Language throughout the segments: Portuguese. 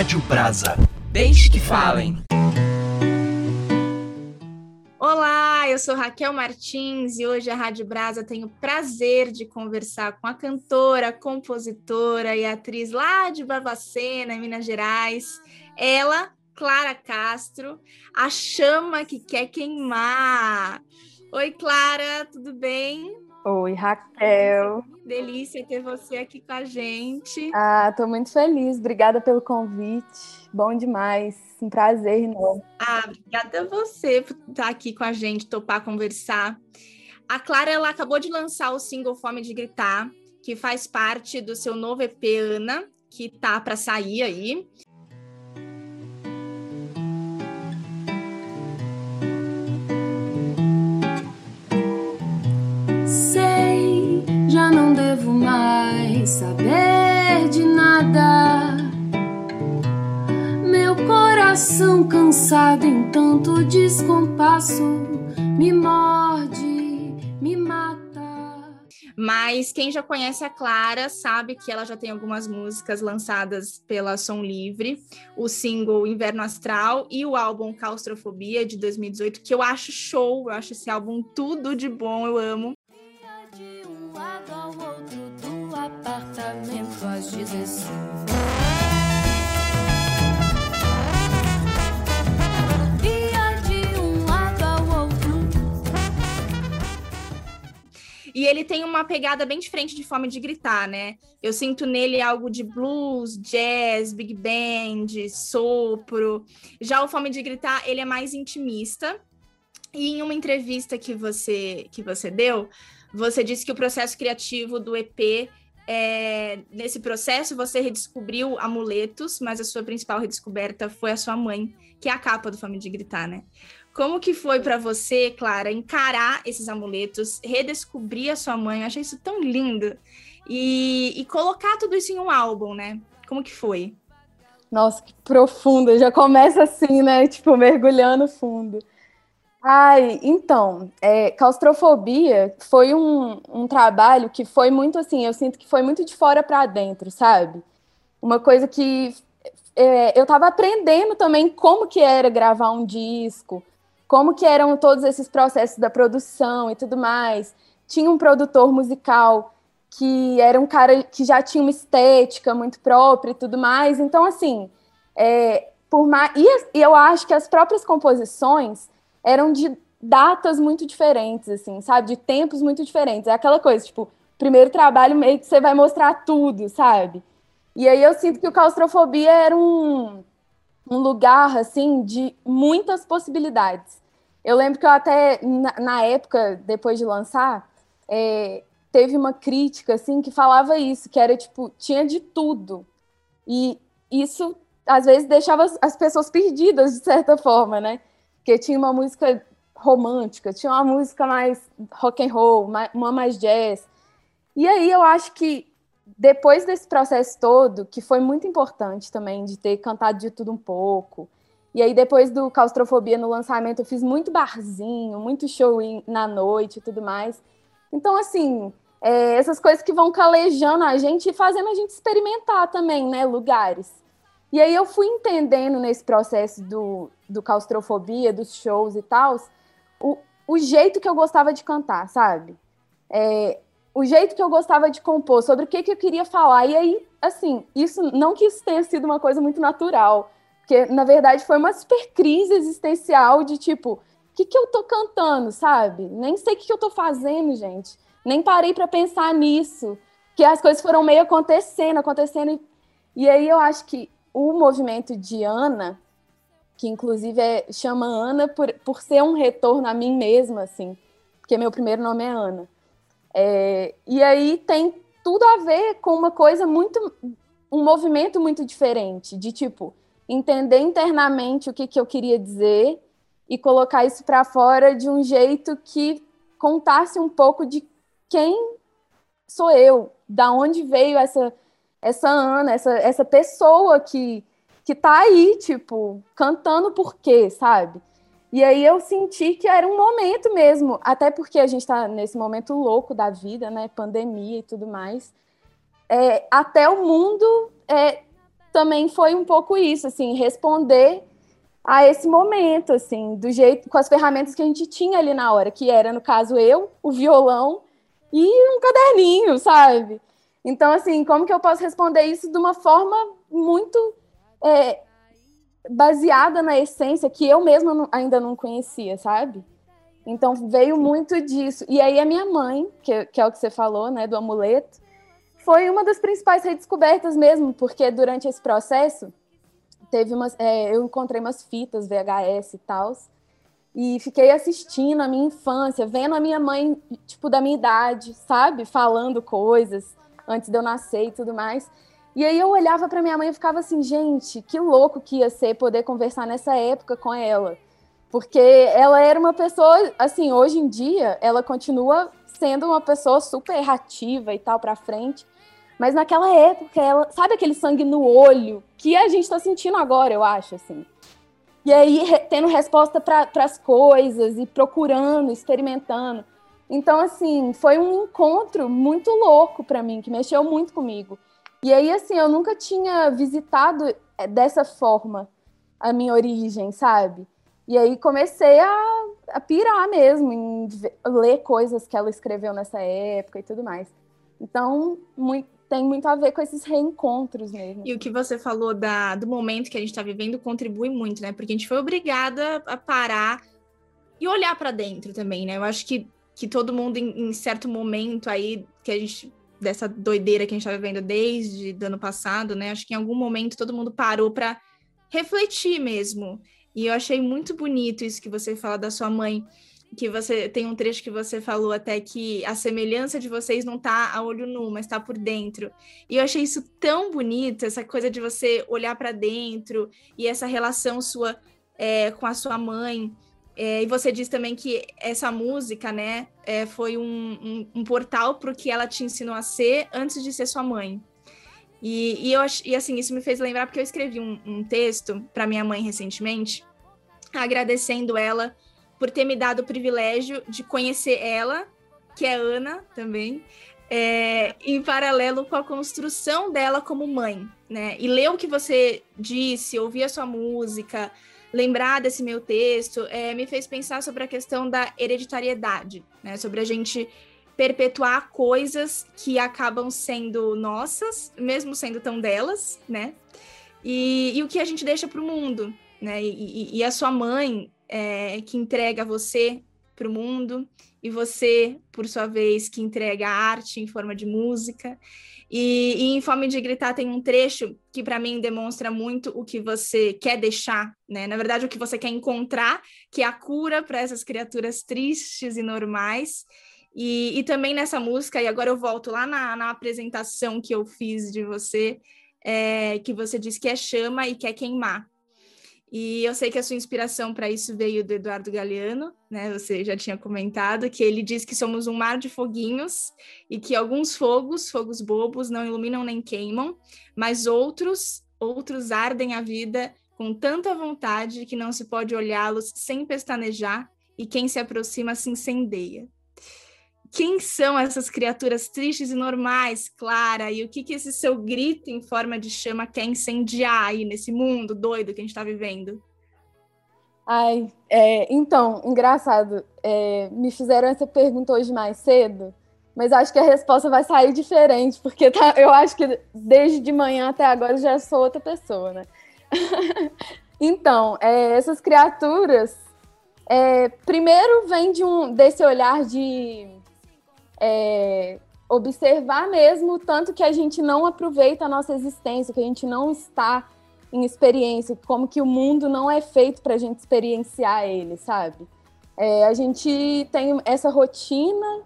Rádio Brasa. Deixe que falem. Olá, eu sou Raquel Martins e hoje a Rádio Brasa tem o prazer de conversar com a cantora, compositora e atriz lá de Barbacena, Minas Gerais. Ela, Clara Castro, a chama que quer queimar. Oi, Clara, tudo bem? Oi, Raquel. Delícia ter você aqui com a gente. Ah, tô muito feliz. Obrigada pelo convite. Bom demais. Um prazer enorme. Ah, obrigada a você por estar aqui com a gente, topar conversar. A Clara, ela acabou de lançar o single Fome de Gritar, que faz parte do seu novo EP Ana, que tá para sair aí. Devo mais saber de nada. Meu coração cansado em tanto descompasso me morde, me mata. Mas quem já conhece a Clara sabe que ela já tem algumas músicas lançadas pela Som Livre, o single Inverno Astral e o álbum Claustrofobia de 2018, que eu acho show, eu acho esse álbum tudo de bom, eu amo. Lado ao outro do apartamento às 16. Ia de um lado ao outro. E ele tem uma pegada bem diferente de Fome de Gritar, né? Eu sinto nele algo de blues, jazz, big band, sopro. Já o Fome de Gritar, ele é mais intimista. E em uma entrevista que você que você deu, você disse que o processo criativo do EP é, nesse processo você redescobriu amuletos, mas a sua principal redescoberta foi a sua mãe, que é a capa do Fome de Gritar, né? Como que foi para você, Clara, encarar esses amuletos, redescobrir a sua mãe? Eu achei isso tão lindo. E, e colocar tudo isso em um álbum, né? Como que foi? Nossa, que profundo. Já começa assim, né? Tipo, mergulhando fundo. Ai, então, é, claustrofobia foi um, um trabalho que foi muito assim, eu sinto que foi muito de fora para dentro, sabe? Uma coisa que é, eu estava aprendendo também como que era gravar um disco, como que eram todos esses processos da produção e tudo mais. Tinha um produtor musical que era um cara que já tinha uma estética muito própria e tudo mais. Então, assim, é, por mais, e, e eu acho que as próprias composições eram de datas muito diferentes, assim, sabe? De tempos muito diferentes. É aquela coisa, tipo, primeiro trabalho meio que você vai mostrar tudo, sabe? E aí eu sinto que o claustrofobia era um, um lugar, assim, de muitas possibilidades. Eu lembro que eu até, na, na época, depois de lançar, é, teve uma crítica, assim, que falava isso, que era, tipo, tinha de tudo. E isso, às vezes, deixava as pessoas perdidas, de certa forma, né? Porque tinha uma música romântica, tinha uma música mais rock and roll, uma mais jazz. E aí eu acho que depois desse processo todo, que foi muito importante também de ter cantado de tudo um pouco. E aí depois do Claustrofobia no lançamento, eu fiz muito barzinho, muito show na noite e tudo mais. Então assim, é, essas coisas que vão calejando a gente e fazendo a gente experimentar também, né, lugares. E aí eu fui entendendo nesse processo do, do claustrofobia, dos shows e tal, o, o jeito que eu gostava de cantar, sabe? É, o jeito que eu gostava de compor, sobre o que, que eu queria falar. E aí, assim, isso não que isso tenha sido uma coisa muito natural, porque na verdade foi uma super crise existencial de tipo, o que, que eu tô cantando, sabe? Nem sei o que, que eu tô fazendo, gente. Nem parei para pensar nisso. Que as coisas foram meio acontecendo, acontecendo. E, e aí eu acho que o movimento de Ana, que inclusive é, chama Ana por, por ser um retorno a mim mesma, assim, porque meu primeiro nome é Ana. É, e aí tem tudo a ver com uma coisa muito, um movimento muito diferente, de tipo, entender internamente o que, que eu queria dizer e colocar isso para fora de um jeito que contasse um pouco de quem sou eu, da onde veio essa essa Ana, essa, essa pessoa que, que tá aí, tipo, cantando por quê, sabe? E aí eu senti que era um momento mesmo, até porque a gente está nesse momento louco da vida, né? Pandemia e tudo mais. É, até o mundo é, também foi um pouco isso, assim, responder a esse momento, assim, do jeito, com as ferramentas que a gente tinha ali na hora, que era, no caso, eu, o violão e um caderninho, sabe? Então, assim, como que eu posso responder isso de uma forma muito é, baseada na essência que eu mesma ainda não conhecia, sabe? Então veio muito disso. E aí a minha mãe, que, que é o que você falou, né, do amuleto, foi uma das principais redescobertas mesmo, porque durante esse processo teve umas, é, eu encontrei umas fitas VHS e tal, e fiquei assistindo a minha infância, vendo a minha mãe, tipo, da minha idade, sabe? Falando coisas antes de eu nascer e tudo mais. E aí eu olhava para minha mãe e ficava assim, gente, que louco que ia ser poder conversar nessa época com ela. Porque ela era uma pessoa, assim, hoje em dia, ela continua sendo uma pessoa super ativa e tal para frente. Mas naquela época, ela, sabe aquele sangue no olho que a gente está sentindo agora, eu acho, assim. E aí, tendo resposta para as coisas e procurando, experimentando. Então, assim, foi um encontro muito louco para mim, que mexeu muito comigo. E aí, assim, eu nunca tinha visitado eh, dessa forma a minha origem, sabe? E aí comecei a, a pirar mesmo, em ler coisas que ela escreveu nessa época e tudo mais. Então, muito, tem muito a ver com esses reencontros mesmo. E o que você falou da, do momento que a gente está vivendo contribui muito, né? Porque a gente foi obrigada a parar e olhar para dentro também, né? Eu acho que, que todo mundo, em, em certo momento aí, que a gente dessa doideira que a gente está vivendo desde o ano passado, né? Acho que em algum momento todo mundo parou para refletir mesmo. E eu achei muito bonito isso que você fala da sua mãe, que você tem um trecho que você falou até que a semelhança de vocês não está a olho nu, mas está por dentro. E eu achei isso tão bonito, essa coisa de você olhar para dentro e essa relação sua é, com a sua mãe. É, e você diz também que essa música, né, é, foi um, um, um portal para o que ela te ensinou a ser antes de ser sua mãe. E, e, eu, e assim, isso me fez lembrar porque eu escrevi um, um texto para minha mãe recentemente, agradecendo ela por ter me dado o privilégio de conhecer ela, que é Ana também, é, em paralelo com a construção dela como mãe, né? E ler o que você disse, ouvir a sua música, lembrar desse meu texto é, me fez pensar sobre a questão da hereditariedade, né? Sobre a gente perpetuar coisas que acabam sendo nossas, mesmo sendo tão delas, né? E, e o que a gente deixa para o mundo, né? E, e, a sua mãe é, que entrega você para o mundo e você, por sua vez, que entrega a arte em forma de música. E, e em Fome de Gritar tem um trecho que para mim demonstra muito o que você quer deixar, né? Na verdade, o que você quer encontrar, que é a cura para essas criaturas tristes e normais. E, e também nessa música, e agora eu volto lá na, na apresentação que eu fiz de você, é, que você disse que é chama e quer queimar. E eu sei que a sua inspiração para isso veio do Eduardo Galeano, né? Você já tinha comentado que ele diz que somos um mar de foguinhos e que alguns fogos, fogos bobos, não iluminam nem queimam, mas outros, outros ardem a vida com tanta vontade que não se pode olhá-los sem pestanejar e quem se aproxima se incendeia quem são essas criaturas tristes e normais, Clara? E o que, que esse seu grito em forma de chama quer incendiar aí nesse mundo doido que a gente está vivendo? Ai, é, então, engraçado. É, me fizeram essa pergunta hoje mais cedo, mas acho que a resposta vai sair diferente, porque tá, eu acho que desde de manhã até agora já sou outra pessoa, né? então, é, essas criaturas, é, primeiro vem de um desse olhar de é, observar mesmo o tanto que a gente não aproveita a nossa existência, que a gente não está em experiência, como que o mundo não é feito para a gente experienciar ele, sabe? É, a gente tem essa rotina,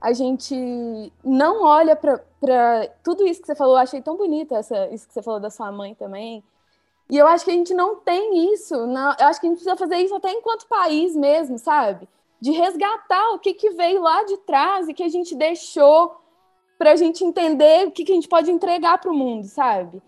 a gente não olha para tudo isso que você falou, eu achei tão bonito essa, isso que você falou da sua mãe também. E eu acho que a gente não tem isso, não, eu acho que a gente precisa fazer isso até enquanto país mesmo, sabe? De resgatar o que, que veio lá de trás e que a gente deixou para a gente entender o que, que a gente pode entregar para o mundo, sabe?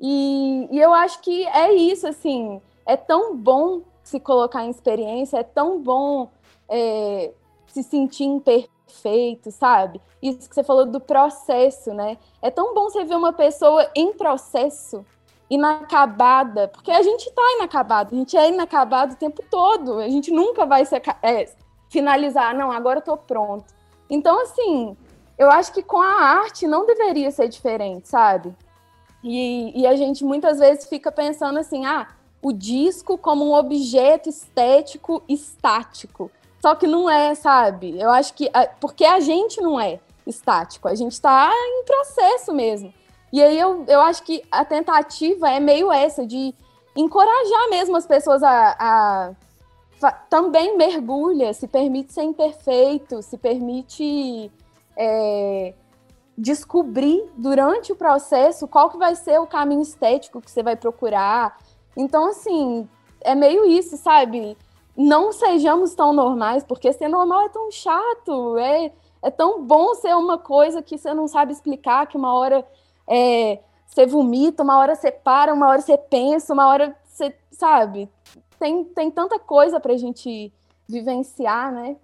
E, e eu acho que é isso, assim, é tão bom se colocar em experiência, é tão bom é, se sentir imperfeito, sabe? Isso que você falou do processo, né? É tão bom você ver uma pessoa em processo inacabada, porque a gente tá inacabado, a gente é inacabado o tempo todo, a gente nunca vai ser, é, finalizar, não, agora eu tô pronto. Então, assim, eu acho que com a arte não deveria ser diferente, sabe? E, e a gente muitas vezes fica pensando assim, ah, o disco como um objeto estético estático. Só que não é, sabe? Eu acho que. Porque a gente não é estático, a gente está em processo mesmo. E aí eu, eu acho que a tentativa é meio essa, de encorajar mesmo as pessoas a, a também mergulha, se permite ser imperfeito, se permite é, descobrir durante o processo qual que vai ser o caminho estético que você vai procurar. Então, assim, é meio isso, sabe? Não sejamos tão normais, porque ser normal é tão chato, é, é tão bom ser uma coisa que você não sabe explicar, que uma hora é, você vomita, uma hora você para, uma hora você pensa, uma hora você, sabe? Tem, tem tanta coisa pra gente vivenciar, né?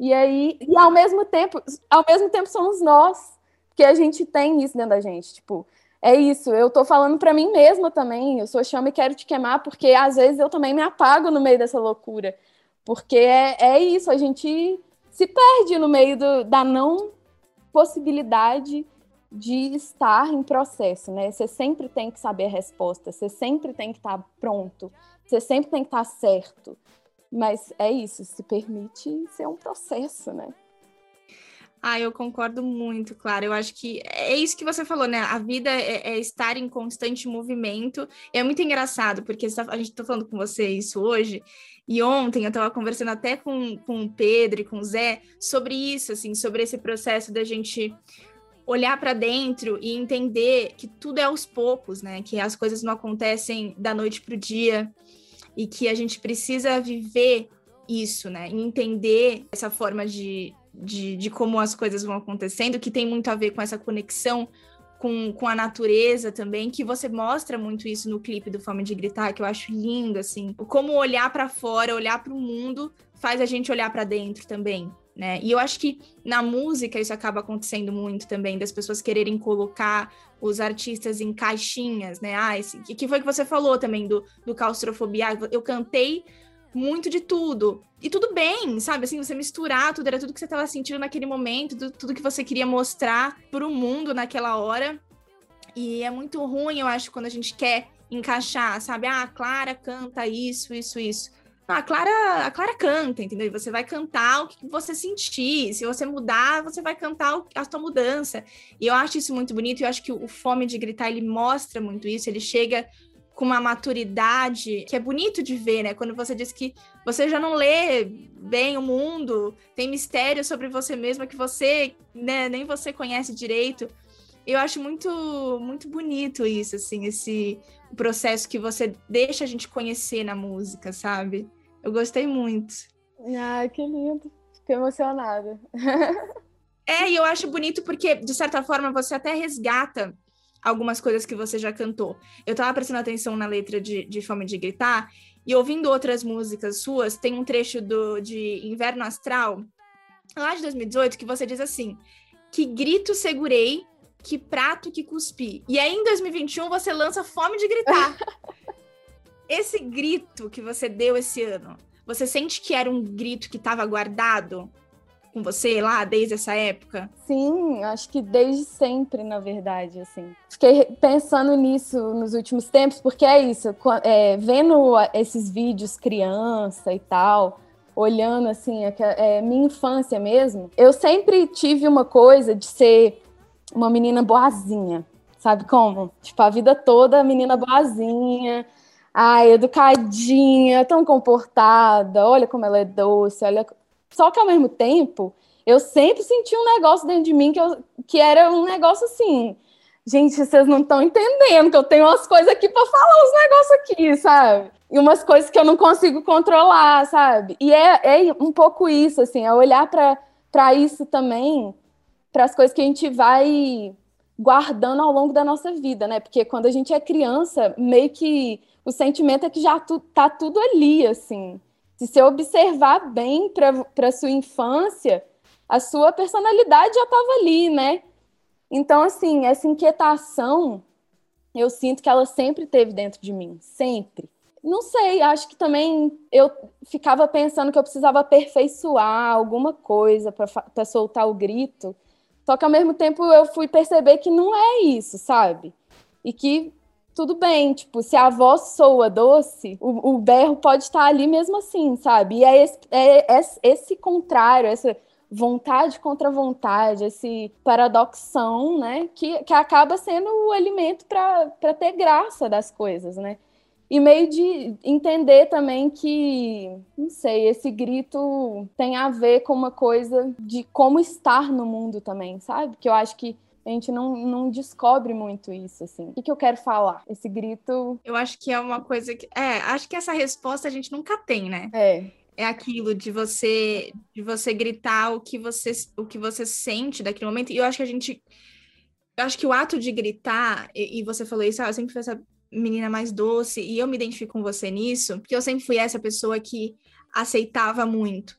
E aí, e ao mesmo tempo, ao mesmo tempo somos nós, que a gente tem isso dentro da gente, tipo, é isso, eu tô falando para mim mesma também, eu sou chama e quero te queimar, porque às vezes eu também me apago no meio dessa loucura, porque é, é isso, a gente se perde no meio do, da não possibilidade de estar em processo, né? Você sempre tem que saber a resposta, você sempre tem que estar pronto, você sempre tem que estar certo. Mas é isso, se permite ser um processo, né? Ah, eu concordo muito, claro. Eu acho que é isso que você falou, né? A vida é, é estar em constante movimento. É muito engraçado, porque tá, a gente está falando com você isso hoje, e ontem eu estava conversando até com, com o Pedro e com o Zé sobre isso, assim, sobre esse processo da gente olhar para dentro e entender que tudo é aos poucos, né? Que as coisas não acontecem da noite para o dia e que a gente precisa viver isso, né? Entender essa forma de, de, de, como as coisas vão acontecendo, que tem muito a ver com essa conexão com, com a natureza também, que você mostra muito isso no clipe do Fome de Gritar, que eu acho lindo, assim. Como olhar para fora, olhar para o mundo, faz a gente olhar para dentro também, né? E eu acho que na música isso acaba acontecendo muito também, das pessoas quererem colocar os artistas em caixinhas, né? Ah, esse, que foi que você falou também do, do claustrofobia? Eu cantei muito de tudo. E tudo bem, sabe? Assim, você misturar tudo, era tudo que você estava sentindo naquele momento, tudo, tudo que você queria mostrar para o mundo naquela hora. E é muito ruim, eu acho, quando a gente quer encaixar, sabe? Ah, Clara canta isso, isso, isso a Clara, a Clara canta, entendeu? E você vai cantar o que você sentir. Se você mudar, você vai cantar a sua mudança. E eu acho isso muito bonito. Eu acho que o Fome de Gritar, ele mostra muito isso. Ele chega com uma maturidade que é bonito de ver, né? Quando você diz que você já não lê bem o mundo, tem mistério sobre você mesma que você, né, nem você conhece direito. Eu acho muito muito bonito isso, assim, esse processo que você deixa a gente conhecer na música, sabe? Eu gostei muito. Ai, que lindo. Fiquei emocionada. é, e eu acho bonito porque, de certa forma, você até resgata algumas coisas que você já cantou. Eu tava prestando atenção na letra de, de Fome de Gritar e ouvindo outras músicas suas, tem um trecho do, de Inverno Astral, lá de 2018, que você diz assim: Que grito segurei, que prato que cuspi. E aí, em 2021, você lança Fome de Gritar. esse grito que você deu esse ano, você sente que era um grito que estava guardado com você lá desde essa época? Sim, acho que desde sempre, na verdade, assim. Fiquei pensando nisso nos últimos tempos, porque é isso, é, vendo esses vídeos criança e tal, olhando assim, é, é, minha infância mesmo, eu sempre tive uma coisa de ser uma menina boazinha, sabe como? Tipo, a vida toda menina boazinha, Ai, educadinha, tão comportada, olha como ela é doce, olha. Só que ao mesmo tempo, eu sempre senti um negócio dentro de mim que, eu, que era um negócio assim. Gente, vocês não estão entendendo que eu tenho umas coisas aqui para falar uns negócios aqui, sabe? E umas coisas que eu não consigo controlar, sabe? E é, é um pouco isso, assim, é olhar para isso também, para as coisas que a gente vai guardando ao longo da nossa vida, né? Porque quando a gente é criança, meio que o sentimento é que já tu, tá tudo ali, assim. Se você observar bem para sua infância, a sua personalidade já estava ali, né? Então, assim, essa inquietação eu sinto que ela sempre teve dentro de mim, sempre. Não sei, acho que também eu ficava pensando que eu precisava aperfeiçoar alguma coisa para soltar o grito. Só que ao mesmo tempo eu fui perceber que não é isso, sabe? E que tudo bem, tipo, se a voz soa doce, o, o berro pode estar ali mesmo assim, sabe? E é esse, é, é esse contrário, essa vontade contra vontade, esse paradoxão, né, que, que acaba sendo o alimento para ter graça das coisas, né? E meio de entender também que, não sei, esse grito tem a ver com uma coisa de como estar no mundo também, sabe? Que eu acho que a gente não, não descobre muito isso, assim. O que, que eu quero falar? Esse grito. Eu acho que é uma coisa que. É, acho que essa resposta a gente nunca tem, né? É é aquilo de você de você gritar o que você o que você sente daquele momento. E eu acho que a gente eu acho que o ato de gritar e, e você falou isso, ah, eu sempre fui essa menina mais doce e eu me identifico com você nisso, porque eu sempre fui essa pessoa que aceitava muito.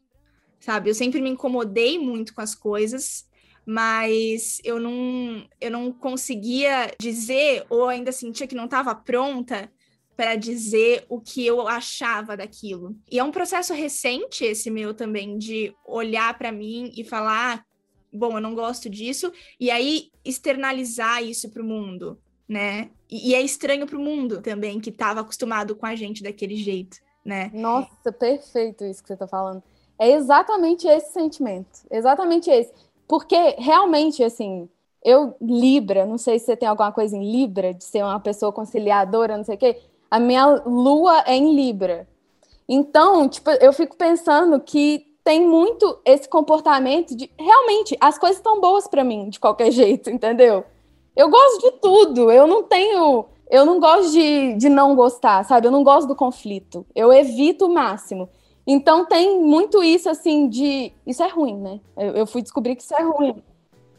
Sabe? Eu sempre me incomodei muito com as coisas, mas eu não eu não conseguia dizer ou ainda sentia que não estava pronta para dizer o que eu achava daquilo. E é um processo recente esse meu também de olhar para mim e falar, ah, bom, eu não gosto disso, e aí externalizar isso para o mundo, né? E, e é estranho para o mundo também que estava acostumado com a gente daquele jeito, né? Nossa, perfeito isso que você está falando. É exatamente esse sentimento, exatamente esse. Porque realmente, assim, eu, Libra, não sei se você tem alguma coisa em Libra, de ser uma pessoa conciliadora, não sei o quê a minha lua é em Libra. Então, tipo, eu fico pensando que tem muito esse comportamento de realmente as coisas estão boas para mim de qualquer jeito, entendeu? Eu gosto de tudo, eu não tenho, eu não gosto de, de não gostar, sabe? Eu não gosto do conflito, eu evito o máximo. Então tem muito isso assim de isso é ruim, né? Eu, eu fui descobrir que isso é ruim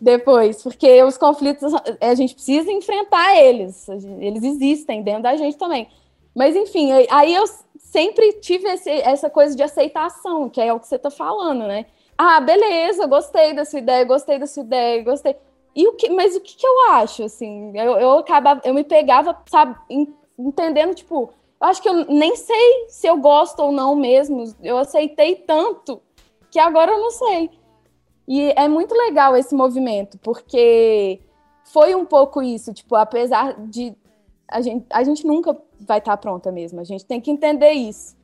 depois, porque os conflitos a gente precisa enfrentar eles, eles existem dentro da gente também. Mas, enfim, aí eu sempre tive esse, essa coisa de aceitação, que é o que você está falando, né? Ah, beleza, gostei da sua ideia, gostei da sua ideia, gostei. E o que, mas o que, que eu acho, assim? Eu, eu acabava, eu me pegava, sabe, entendendo, tipo, eu acho que eu nem sei se eu gosto ou não mesmo. Eu aceitei tanto que agora eu não sei. E é muito legal esse movimento, porque foi um pouco isso, tipo, apesar de a gente, a gente nunca vai estar tá pronta mesmo. A gente tem que entender isso.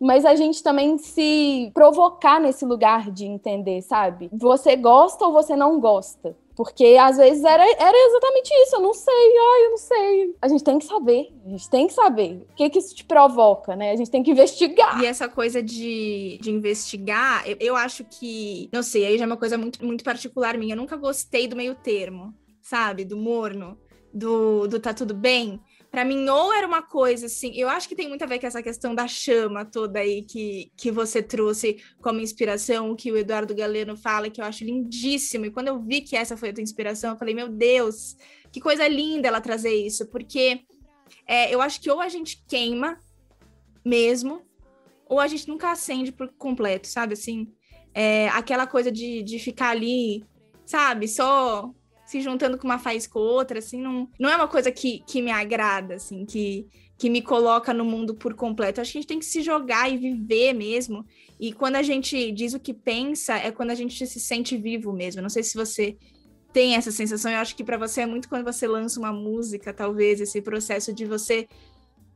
Mas a gente também se provocar nesse lugar de entender, sabe? Você gosta ou você não gosta? Porque às vezes era, era exatamente isso, eu não sei, ai, eu não sei. A gente tem que saber, a gente tem que saber. O que, que isso te provoca, né? A gente tem que investigar. E essa coisa de, de investigar, eu, eu acho que, não sei, aí já é uma coisa muito, muito particular minha. Eu nunca gostei do meio termo, sabe? Do morno, do, do tá tudo bem para mim, ou era uma coisa assim, eu acho que tem muito a ver com essa questão da chama toda aí que, que você trouxe como inspiração, que o Eduardo Galeno fala, que eu acho lindíssimo. E quando eu vi que essa foi a tua inspiração, eu falei, meu Deus, que coisa linda ela trazer isso, porque é, eu acho que ou a gente queima mesmo, ou a gente nunca acende por completo, sabe? Assim, é, aquela coisa de, de ficar ali, sabe? Só se juntando com uma faz com outra, assim, não, não é uma coisa que, que me agrada, assim, que, que me coloca no mundo por completo. Acho que a gente tem que se jogar e viver mesmo. E quando a gente diz o que pensa, é quando a gente se sente vivo mesmo. Não sei se você tem essa sensação. Eu acho que para você é muito quando você lança uma música, talvez, esse processo de você.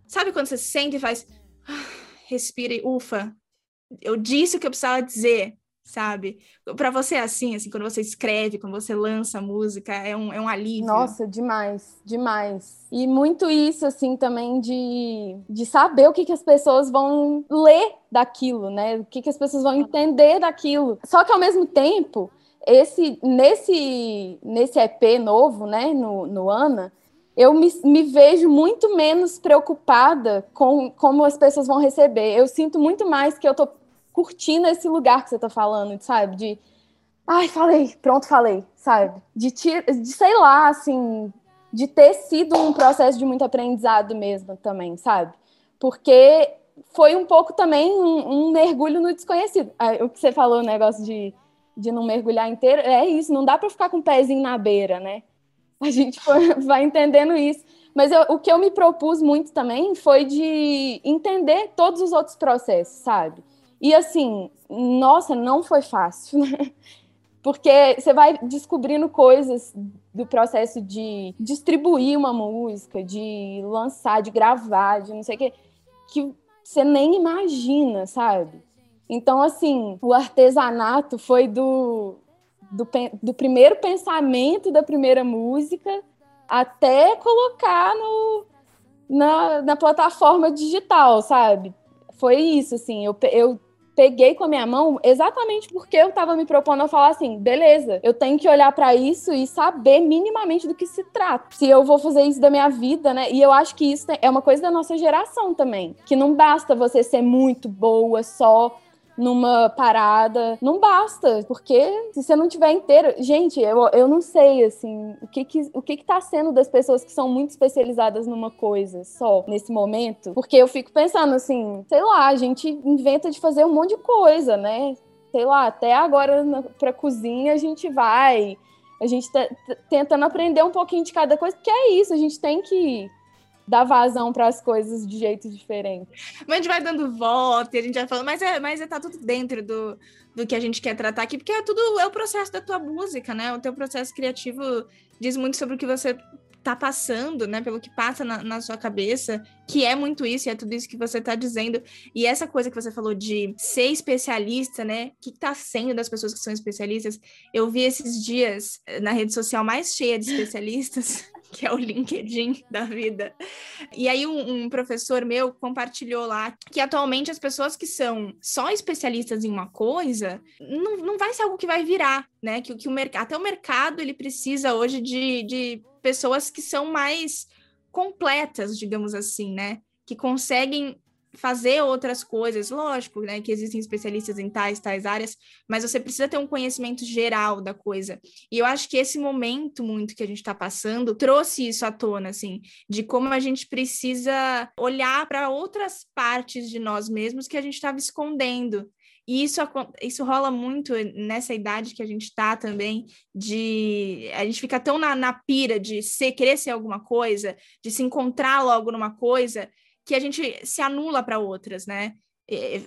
Sabe quando você sente e faz. Ah, respira e ufa. Eu disse o que eu precisava dizer sabe? Para você é assim, assim, quando você escreve, quando você lança música, é um, é um alívio. Nossa, demais, demais. E muito isso, assim, também de, de saber o que, que as pessoas vão ler daquilo, né? O que, que as pessoas vão entender daquilo. Só que ao mesmo tempo, esse nesse, nesse EP novo, né, no, no Ana, eu me, me, vejo muito menos preocupada com como as pessoas vão receber. Eu sinto muito mais que eu tô curtindo esse lugar que você tá falando, sabe? De, ai, falei, pronto, falei, sabe? De, de sei lá, assim, de ter sido um processo de muito aprendizado mesmo também, sabe? Porque foi um pouco também um, um mergulho no desconhecido. O que você falou, o negócio de, de não mergulhar inteiro, é isso, não dá para ficar com o pezinho na beira, né? A gente vai entendendo isso. Mas eu, o que eu me propus muito também foi de entender todos os outros processos, sabe? E assim, nossa, não foi fácil, né? Porque você vai descobrindo coisas do processo de distribuir uma música, de lançar, de gravar, de não sei o quê, que você nem imagina, sabe? Então, assim, o artesanato foi do, do, do primeiro pensamento da primeira música até colocar no, na, na plataforma digital, sabe? Foi isso, assim, eu, eu peguei com a minha mão exatamente porque eu estava me propondo a falar assim, beleza, eu tenho que olhar para isso e saber minimamente do que se trata. Se eu vou fazer isso da minha vida, né? E eu acho que isso é uma coisa da nossa geração também, que não basta você ser muito boa só numa parada. Não basta, porque se você não tiver inteiro. Gente, eu, eu não sei, assim, o que que, o que que tá sendo das pessoas que são muito especializadas numa coisa só nesse momento. Porque eu fico pensando, assim, sei lá, a gente inventa de fazer um monte de coisa, né? Sei lá, até agora na, pra cozinha a gente vai. A gente tá tentando aprender um pouquinho de cada coisa, porque é isso, a gente tem que dar vazão para as coisas de jeito diferente. Mas a gente vai dando volta a gente vai falando, mas é, mas é, tá tudo dentro do, do que a gente quer tratar aqui, porque é tudo é o processo da tua música, né? O teu processo criativo diz muito sobre o que você tá passando, né? Pelo que passa na, na, sua cabeça, que é muito isso, e é tudo isso que você tá dizendo. E essa coisa que você falou de ser especialista, né? O que tá sendo das pessoas que são especialistas? Eu vi esses dias na rede social mais cheia de especialistas. que é o LinkedIn da vida. E aí um, um, professor meu compartilhou lá que atualmente as pessoas que são só especialistas em uma coisa, não, não vai ser algo que vai virar, né? Que, que o mercado, até o mercado ele precisa hoje de, de pessoas que são mais completas, digamos assim, né? Que conseguem fazer outras coisas, lógico, né, que existem especialistas em tais, tais áreas, mas você precisa ter um conhecimento geral da coisa. E eu acho que esse momento muito que a gente está passando trouxe isso à tona, assim, de como a gente precisa olhar para outras partes de nós mesmos que a gente estava escondendo. E isso, isso rola muito nessa idade que a gente está também, de a gente fica tão na, na pira de ser, querer ser alguma coisa, de se encontrar logo numa coisa, que a gente se anula para outras, né?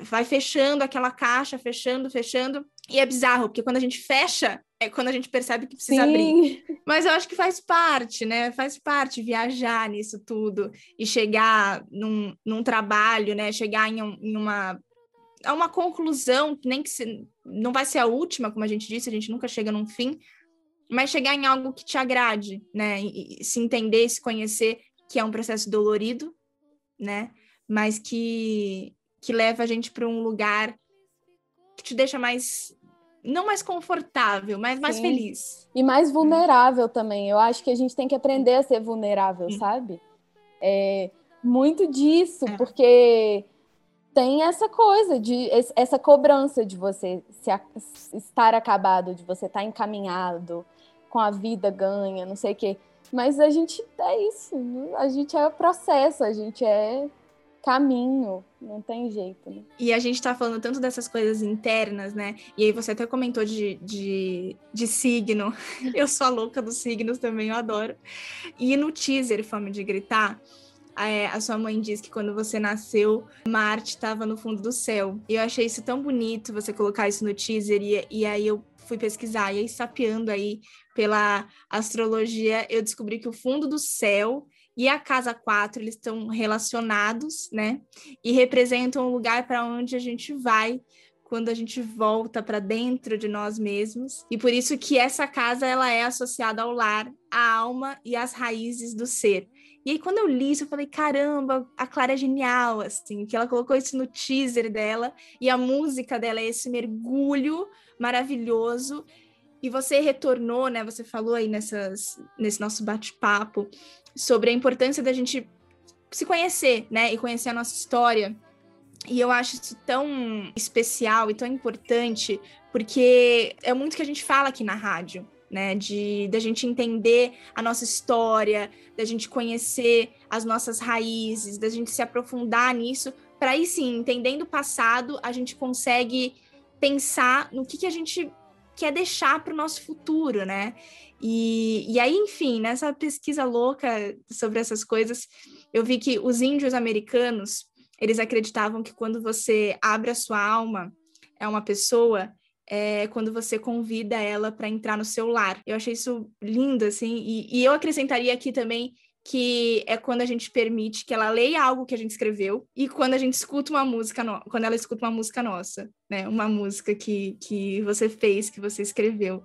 Vai fechando aquela caixa, fechando, fechando. E é bizarro, porque quando a gente fecha, é quando a gente percebe que precisa Sim. abrir. Mas eu acho que faz parte, né? Faz parte viajar nisso tudo e chegar num, num trabalho, né? Chegar em, um, em uma a uma conclusão, nem que se, não vai ser a última, como a gente disse, a gente nunca chega num fim, mas chegar em algo que te agrade, né? E, e se entender, se conhecer, que é um processo dolorido, né? Mas que, que leva a gente para um lugar que te deixa mais não mais confortável, mas mais Sim. feliz. E mais vulnerável também. Eu acho que a gente tem que aprender a ser vulnerável, Sim. sabe? É muito disso, é. porque tem essa coisa de essa cobrança de você se, estar acabado, de você estar encaminhado, com a vida ganha, não sei o quê. Mas a gente é isso, a gente é processo, a gente é caminho, não tem jeito. Né? E a gente tá falando tanto dessas coisas internas, né? E aí você até comentou de, de, de signo. Eu sou a louca dos signos também, eu adoro. E no teaser Fome de Gritar, é, a sua mãe diz que quando você nasceu, Marte estava no fundo do céu. E eu achei isso tão bonito você colocar isso no teaser, e, e aí eu fui pesquisar, e aí sapeando aí pela astrologia, eu descobri que o fundo do céu e a casa 4, eles estão relacionados, né? E representam um lugar para onde a gente vai quando a gente volta para dentro de nós mesmos. E por isso que essa casa ela é associada ao lar, à alma e às raízes do ser. E aí, quando eu li isso, eu falei: caramba, a Clara é genial, assim, que ela colocou isso no teaser dela, e a música dela é esse mergulho maravilhoso. E você retornou, né? Você falou aí nessas, nesse nosso bate-papo sobre a importância da gente se conhecer, né? E conhecer a nossa história. E eu acho isso tão especial e tão importante, porque é muito que a gente fala aqui na rádio, né? De da gente entender a nossa história, da gente conhecer as nossas raízes, da gente se aprofundar nisso, para aí sim, entendendo o passado, a gente consegue pensar no que, que a gente quer deixar para o nosso futuro, né? E, e aí, enfim, nessa pesquisa louca sobre essas coisas, eu vi que os índios americanos, eles acreditavam que quando você abre a sua alma a uma pessoa, é quando você convida ela para entrar no seu lar. Eu achei isso lindo, assim, e, e eu acrescentaria aqui também que é quando a gente permite que ela leia algo que a gente escreveu e quando a gente escuta uma música, no... quando ela escuta uma música nossa, né? Uma música que, que você fez, que você escreveu.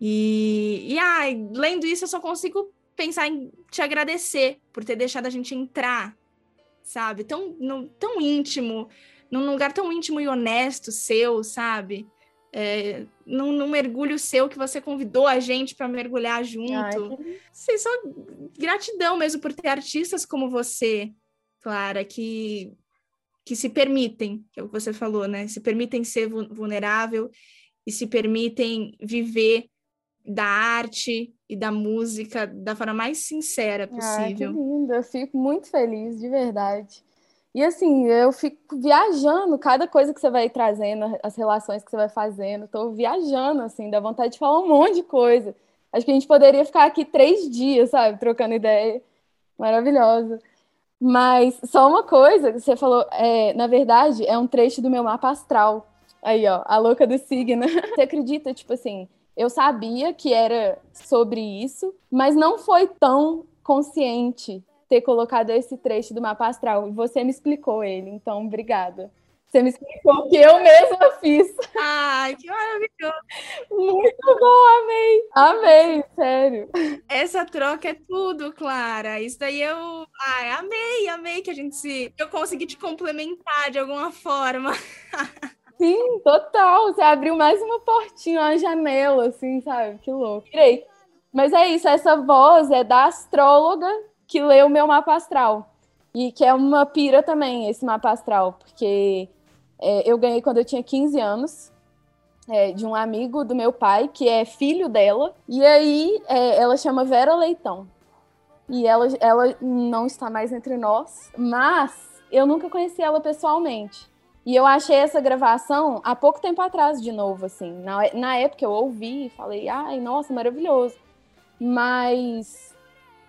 E, e ai, lendo isso, eu só consigo pensar em te agradecer por ter deixado a gente entrar, sabe? Tão, no, tão íntimo, num lugar tão íntimo e honesto seu, sabe? É, num, num, mergulho seu que você convidou a gente para mergulhar junto. Ai, só gratidão mesmo por ter artistas como você, Clara, que, que se permitem, que é o que você falou, né? Se permitem ser vulnerável e se permitem viver da arte e da música da forma mais sincera possível. Ai, que lindo, eu fico muito feliz, de verdade. E assim, eu fico viajando cada coisa que você vai trazendo, as relações que você vai fazendo, tô viajando, assim, dá vontade de falar um monte de coisa. Acho que a gente poderia ficar aqui três dias, sabe, trocando ideia. Maravilhosa. Mas só uma coisa, você falou, é, na verdade, é um trecho do meu mapa astral. Aí, ó, a louca do signo. Você acredita, tipo assim, eu sabia que era sobre isso, mas não foi tão consciente ter colocado esse trecho do mapa astral. Você me explicou ele, então obrigada. Você me explicou o que eu mesma fiz. Ai, que maravilhoso. Muito bom, amei. Amei, sério. Essa troca é tudo, Clara. Isso daí eu. Ai, amei, amei que a gente se. Eu consegui te complementar de alguma forma. Sim, total. Você abriu mais uma portinha, uma janela, assim, sabe? Que louco. Mas é isso, essa voz é da astróloga que leu o meu mapa astral. E que é uma pira também, esse mapa astral, porque é, eu ganhei quando eu tinha 15 anos. É, de um amigo do meu pai, que é filho dela. E aí, é, ela chama Vera Leitão. E ela, ela não está mais entre nós, mas eu nunca conheci ela pessoalmente. E eu achei essa gravação há pouco tempo atrás, de novo, assim. Na, na época eu ouvi e falei, ai, nossa, maravilhoso. Mas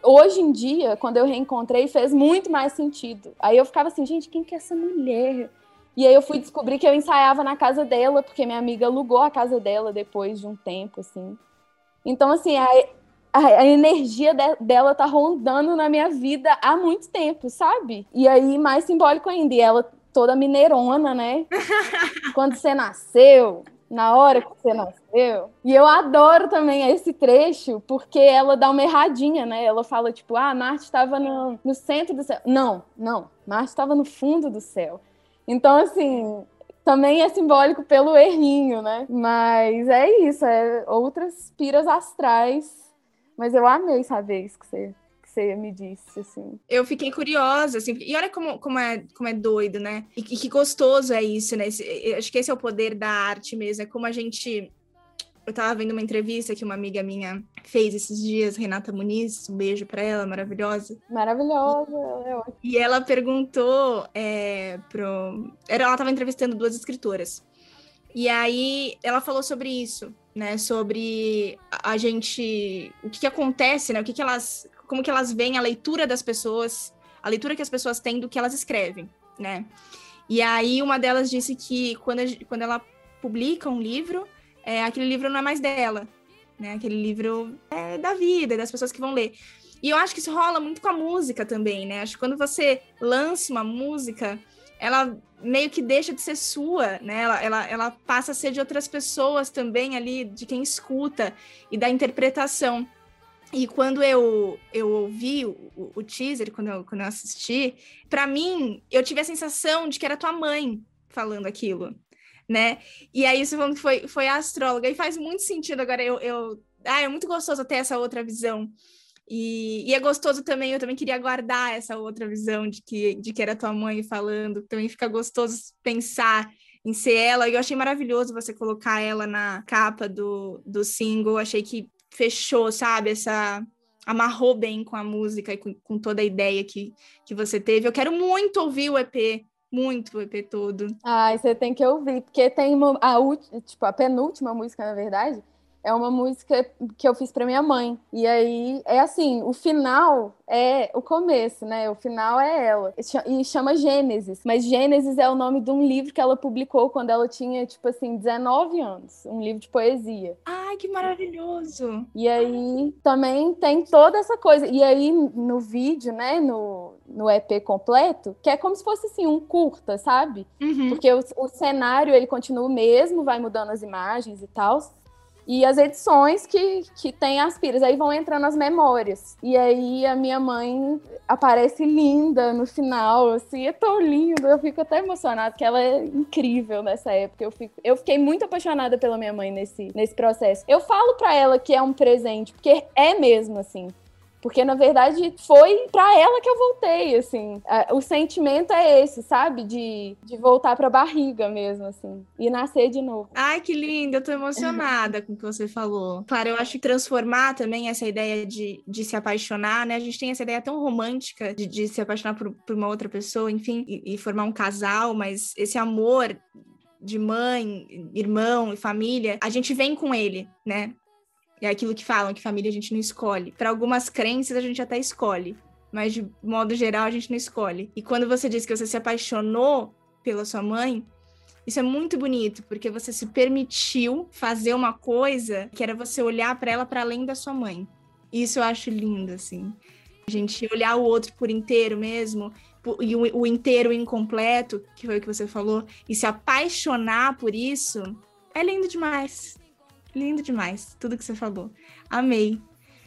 hoje em dia, quando eu reencontrei, fez muito mais sentido. Aí eu ficava assim, gente, quem que é essa mulher? E aí eu fui descobrir que eu ensaiava na casa dela, porque minha amiga alugou a casa dela depois de um tempo, assim. Então, assim, a, a, a energia de, dela tá rondando na minha vida há muito tempo, sabe? E aí, mais simbólico ainda, e ela toda mineirona, né? Quando você nasceu, na hora que você nasceu. E eu adoro também esse trecho, porque ela dá uma erradinha, né? Ela fala, tipo, ah, Marte estava no, no centro do céu. Não, não, Marte estava no fundo do céu. Então, assim, também é simbólico pelo errinho, né? Mas é isso, é outras piras astrais. Mas eu amei saber isso que você você me disse, assim. Eu fiquei curiosa, assim, e olha como, como, é, como é doido, né? E, e que gostoso é isso, né? Esse, acho que esse é o poder da arte mesmo, é como a gente eu tava vendo uma entrevista que uma amiga minha fez esses dias, Renata Muniz, um beijo para ela, maravilhosa. Maravilhosa, E ela perguntou é, pro. Ela tava entrevistando duas escritoras. E aí ela falou sobre isso, né? Sobre a gente. O que, que acontece, né? O que, que elas como que elas veem a leitura das pessoas, a leitura que as pessoas têm do que elas escrevem, né? E aí uma delas disse que quando, quando ela publica um livro, é, aquele livro não é mais dela, né? Aquele livro é da vida, das pessoas que vão ler. E eu acho que isso rola muito com a música também, né? Acho que quando você lança uma música, ela meio que deixa de ser sua, né? Ela, ela, ela passa a ser de outras pessoas também ali, de quem escuta e da interpretação. E quando eu, eu ouvi o, o teaser, quando eu, quando eu assisti, para mim, eu tive a sensação de que era tua mãe falando aquilo, né? E aí isso foi, foi a astróloga. E faz muito sentido agora. Eu, eu... Ah, é muito gostoso ter essa outra visão. E, e, é gostoso também, eu também queria guardar essa outra visão de que, de que era tua mãe falando. Também fica gostoso pensar em ser ela. E eu achei maravilhoso você colocar ela na capa do, do single. Achei que fechou, sabe? Essa amarrou bem com a música e com, com, toda a ideia que, que você teve. Eu quero muito ouvir o EP muito o EP todo. Ai, você tem que ouvir, porque tem a, tipo, a penúltima música, na verdade, é uma música que eu fiz para minha mãe. E aí é assim, o final é o começo, né? O final é ela. E chama Gênesis. Mas Gênesis é o nome de um livro que ela publicou quando ela tinha, tipo assim, 19 anos. Um livro de poesia. Ai, que maravilhoso! E aí também tem toda essa coisa. E aí no vídeo, né? No, no EP completo, que é como se fosse assim, um curta, sabe? Uhum. Porque o, o cenário ele continua o mesmo, vai mudando as imagens e tal e as edições que, que tem as piras. Aí vão entrando as memórias. E aí a minha mãe aparece linda no final, assim, é tão lindo. Eu fico até emocionada, porque ela é incrível nessa época. Eu, fico, eu fiquei muito apaixonada pela minha mãe nesse, nesse processo. Eu falo para ela que é um presente, porque é mesmo, assim. Porque, na verdade, foi para ela que eu voltei, assim. O sentimento é esse, sabe? De, de voltar pra barriga mesmo, assim. E nascer de novo. Ai, que lindo! Eu tô emocionada com o que você falou. Claro, eu acho que transformar também essa ideia de, de se apaixonar, né? A gente tem essa ideia tão romântica de, de se apaixonar por, por uma outra pessoa, enfim, e, e formar um casal, mas esse amor de mãe, irmão e família, a gente vem com ele, né? É aquilo que falam, que família a gente não escolhe. Para algumas crenças a gente até escolhe, mas de modo geral a gente não escolhe. E quando você diz que você se apaixonou pela sua mãe, isso é muito bonito, porque você se permitiu fazer uma coisa que era você olhar para ela para além da sua mãe. Isso eu acho lindo, assim. A gente olhar o outro por inteiro mesmo, e o, o inteiro incompleto, que foi o que você falou, e se apaixonar por isso, é lindo demais. Lindo demais, tudo que você falou. Amei.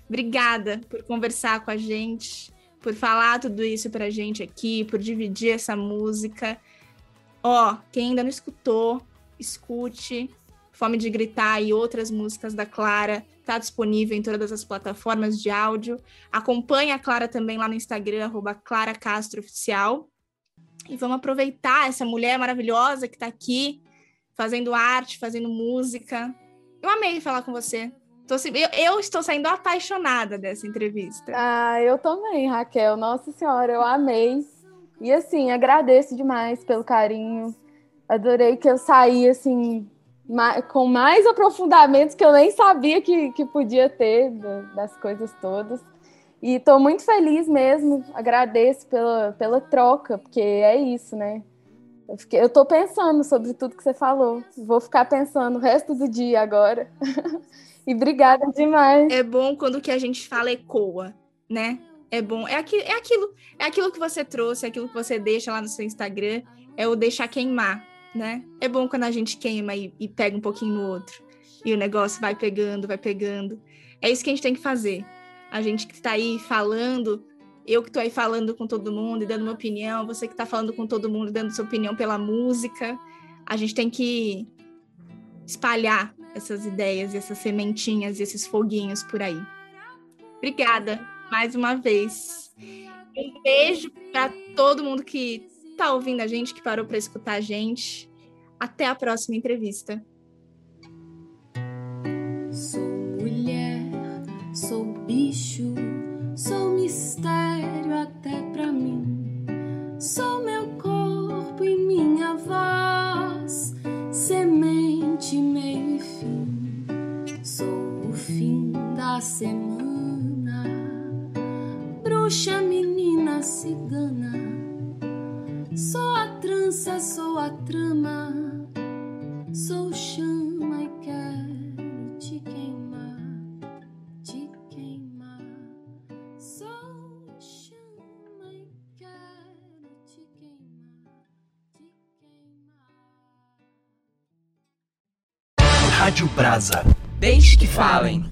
Obrigada por conversar com a gente, por falar tudo isso pra gente aqui, por dividir essa música. Ó, quem ainda não escutou, escute. Fome de Gritar e outras músicas da Clara tá disponível em todas as plataformas de áudio. Acompanhe a Clara também lá no Instagram, arroba Clara Castro Oficial. E vamos aproveitar essa mulher maravilhosa que está aqui, fazendo arte, fazendo música, eu amei falar com você. Tô, eu, eu, estou saindo apaixonada dessa entrevista. Ah, eu também, Raquel. Nossa Senhora, eu amei. E assim, agradeço demais pelo carinho. Adorei que eu saí assim com mais aprofundamentos que eu nem sabia que, que podia ter das coisas todas. E estou muito feliz mesmo, agradeço pela, pela troca, porque é isso, né? Eu, fiquei, eu tô pensando sobre tudo que você falou. Vou ficar pensando o resto do dia agora. e obrigada demais. É bom quando o que a gente fala ecoa, né? É bom. É, aqui, é aquilo, é aquilo que você trouxe, é aquilo que você deixa lá no seu Instagram, é o deixar queimar, né? É bom quando a gente queima e, e pega um pouquinho no outro. E o negócio vai pegando, vai pegando. É isso que a gente tem que fazer. A gente que está aí falando eu que estou aí falando com todo mundo e dando minha opinião, você que está falando com todo mundo e dando sua opinião pela música. A gente tem que espalhar essas ideias, essas sementinhas esses foguinhos por aí. Obrigada mais uma vez. Um beijo para todo mundo que está ouvindo a gente, que parou para escutar a gente. Até a próxima entrevista. Brasa. Deixe que falem.